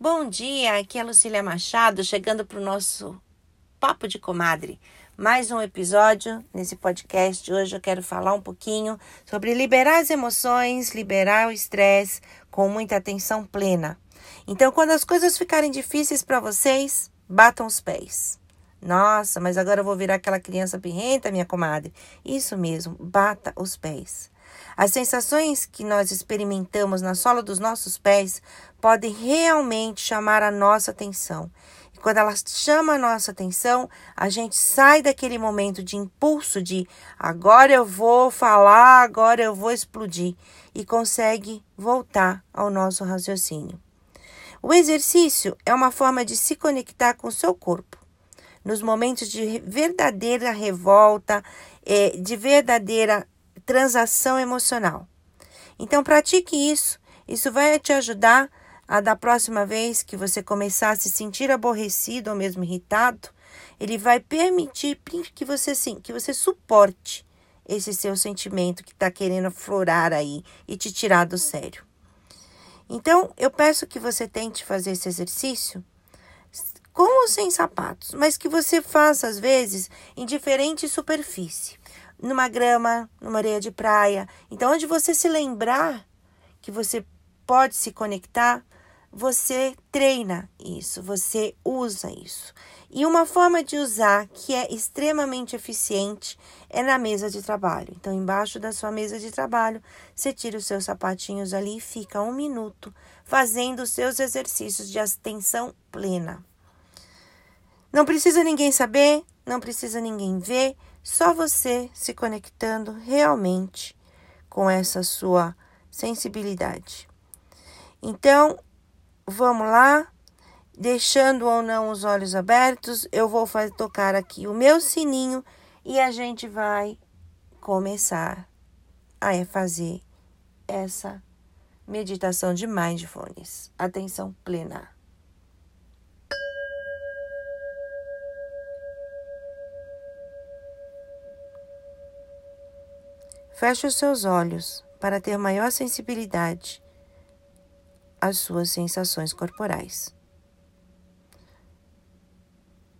Bom dia, aqui é Lucília Machado, chegando para o nosso Papo de Comadre. Mais um episódio nesse podcast. Hoje eu quero falar um pouquinho sobre liberar as emoções, liberar o estresse com muita atenção plena. Então, quando as coisas ficarem difíceis para vocês, batam os pés. Nossa, mas agora eu vou virar aquela criança birrenta, minha comadre. Isso mesmo, bata os pés. As sensações que nós experimentamos na sola dos nossos pés podem realmente chamar a nossa atenção. E quando elas chamam a nossa atenção, a gente sai daquele momento de impulso de agora eu vou falar, agora eu vou explodir e consegue voltar ao nosso raciocínio. O exercício é uma forma de se conectar com o seu corpo. Nos momentos de verdadeira revolta, eh, de verdadeira transação emocional. Então, pratique isso. Isso vai te ajudar a, da próxima vez que você começar a se sentir aborrecido ou mesmo irritado, ele vai permitir que você, sim, que você suporte esse seu sentimento que está querendo florar aí e te tirar do sério. Então, eu peço que você tente fazer esse exercício com ou sem sapatos, mas que você faça às vezes em diferente superfície numa grama, numa areia de praia. Então, onde você se lembrar que você pode se conectar, você treina isso, você usa isso. E uma forma de usar que é extremamente eficiente é na mesa de trabalho. Então, embaixo da sua mesa de trabalho, você tira os seus sapatinhos ali e fica um minuto fazendo os seus exercícios de atenção plena. Não precisa ninguém saber, não precisa ninguém ver, só você se conectando realmente com essa sua sensibilidade. Então, vamos lá, deixando ou não os olhos abertos, eu vou fazer, tocar aqui o meu sininho e a gente vai começar a fazer essa meditação de mindfulness. Atenção plena. Feche os seus olhos para ter maior sensibilidade às suas sensações corporais.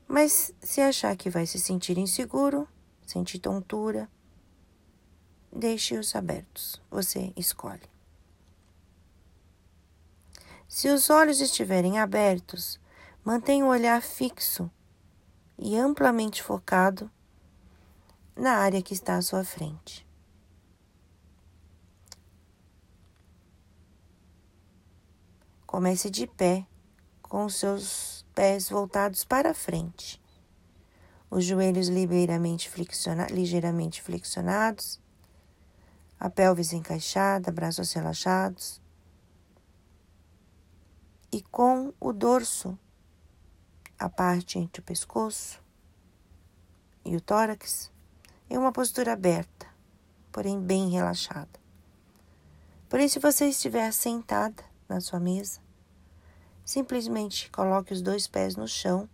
Mas se achar que vai se sentir inseguro, sentir tontura, deixe-os abertos. Você escolhe. Se os olhos estiverem abertos, mantenha o olhar fixo e amplamente focado na área que está à sua frente. Comece de pé, com os seus pés voltados para frente, os joelhos ligeiramente, flexiona ligeiramente flexionados, a pelvis encaixada, braços relaxados, e com o dorso, a parte entre o pescoço e o tórax, em uma postura aberta, porém bem relaxada. Porém, se você estiver sentada, na sua mesa. Simplesmente coloque os dois pés no chão,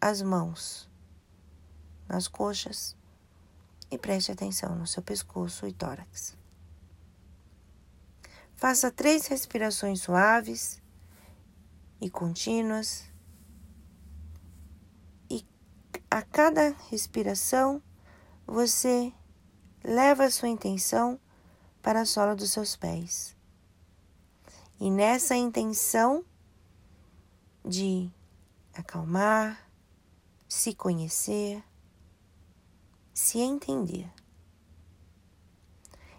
as mãos nas coxas e preste atenção no seu pescoço e tórax. Faça três respirações suaves e contínuas. E a cada respiração, você leva a sua intenção para a sola dos seus pés. E nessa intenção de acalmar, se conhecer, se entender.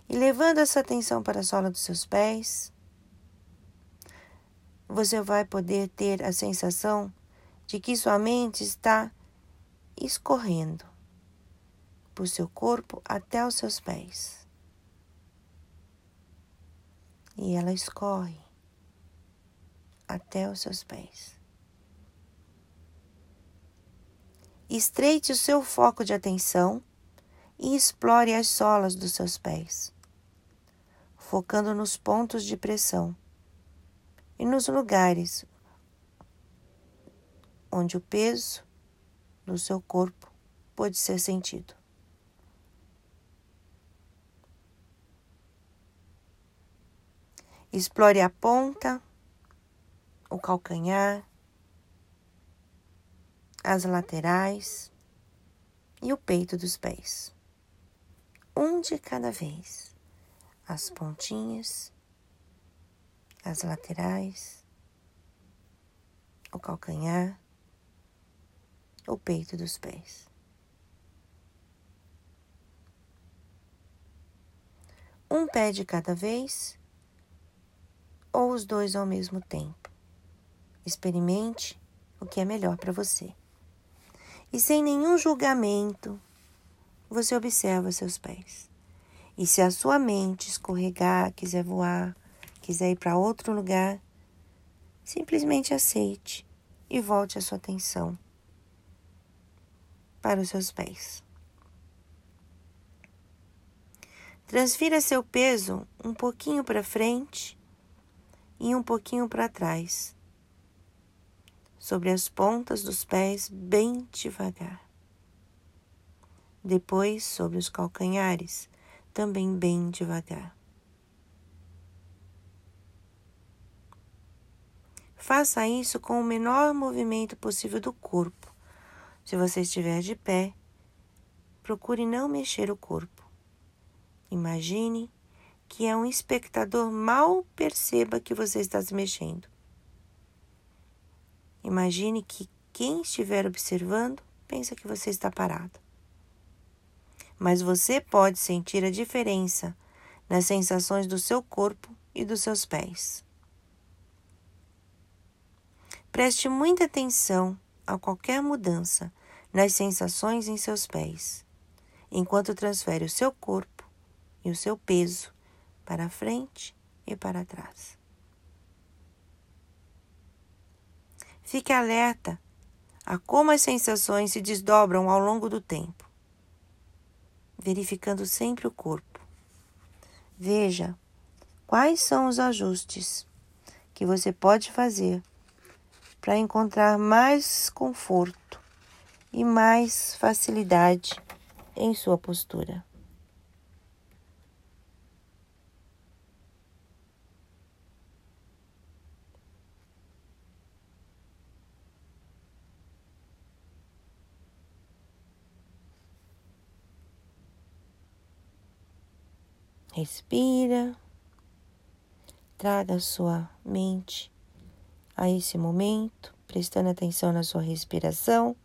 E levando essa atenção para a sola dos seus pés, você vai poder ter a sensação de que sua mente está escorrendo por seu corpo até os seus pés. E ela escorre até os seus pés. Estreite o seu foco de atenção e explore as solas dos seus pés, focando nos pontos de pressão e nos lugares onde o peso do seu corpo pode ser sentido. Explore a ponta o calcanhar, as laterais e o peito dos pés. Um de cada vez. As pontinhas, as laterais, o calcanhar, o peito dos pés. Um pé de cada vez ou os dois ao mesmo tempo. Experimente o que é melhor para você. E sem nenhum julgamento, você observa seus pés. E se a sua mente escorregar, quiser voar, quiser ir para outro lugar, simplesmente aceite e volte a sua atenção para os seus pés. Transfira seu peso um pouquinho para frente e um pouquinho para trás, sobre as pontas dos pés, bem devagar. Depois, sobre os calcanhares, também bem devagar. Faça isso com o menor movimento possível do corpo. Se você estiver de pé, procure não mexer o corpo. Imagine que é um espectador mal perceba que você está se mexendo. Imagine que quem estiver observando pensa que você está parado. Mas você pode sentir a diferença nas sensações do seu corpo e dos seus pés. Preste muita atenção a qualquer mudança nas sensações em seus pés, enquanto transfere o seu corpo e o seu peso para frente e para trás. Fique alerta a como as sensações se desdobram ao longo do tempo, verificando sempre o corpo. Veja quais são os ajustes que você pode fazer para encontrar mais conforto e mais facilidade em sua postura. Respira, traga sua mente a esse momento, prestando atenção na sua respiração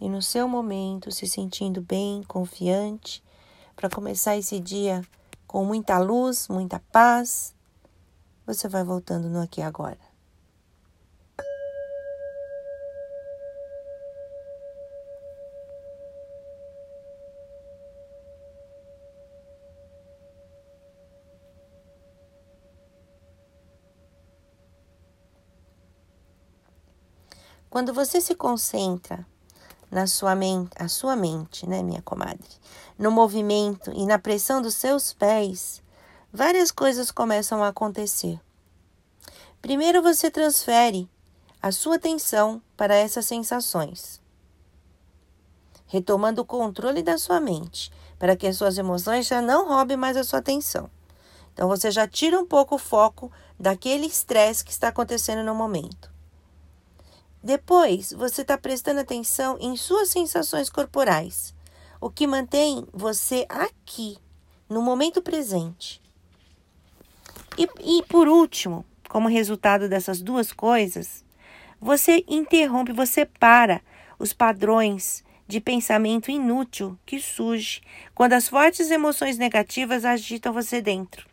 e no seu momento, se sentindo bem, confiante, para começar esse dia com muita luz, muita paz. Você vai voltando no aqui agora. Quando você se concentra na sua mente, a sua mente, né, minha comadre, no movimento e na pressão dos seus pés, várias coisas começam a acontecer. Primeiro você transfere a sua atenção para essas sensações, retomando o controle da sua mente, para que as suas emoções já não roubem mais a sua atenção. Então você já tira um pouco o foco daquele estresse que está acontecendo no momento. Depois, você está prestando atenção em suas sensações corporais, o que mantém você aqui, no momento presente. E, e por último, como resultado dessas duas coisas, você interrompe, você para os padrões de pensamento inútil que surge quando as fortes emoções negativas agitam você dentro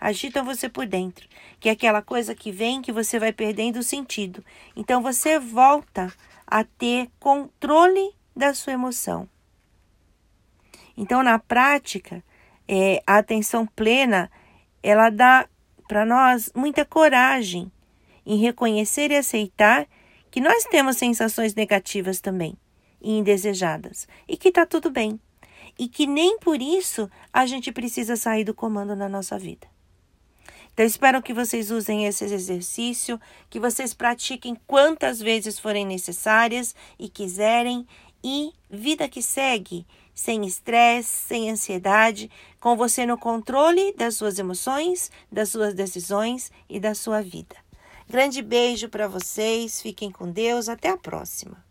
agitam você por dentro, que é aquela coisa que vem que você vai perdendo o sentido. Então você volta a ter controle da sua emoção. Então, na prática, é, a atenção plena ela dá para nós muita coragem em reconhecer e aceitar que nós temos sensações negativas também e indesejadas e que está tudo bem e que nem por isso a gente precisa sair do comando na nossa vida. Então, espero que vocês usem esse exercício, que vocês pratiquem quantas vezes forem necessárias e quiserem. E vida que segue, sem estresse, sem ansiedade, com você no controle das suas emoções, das suas decisões e da sua vida. Grande beijo para vocês, fiquem com Deus, até a próxima.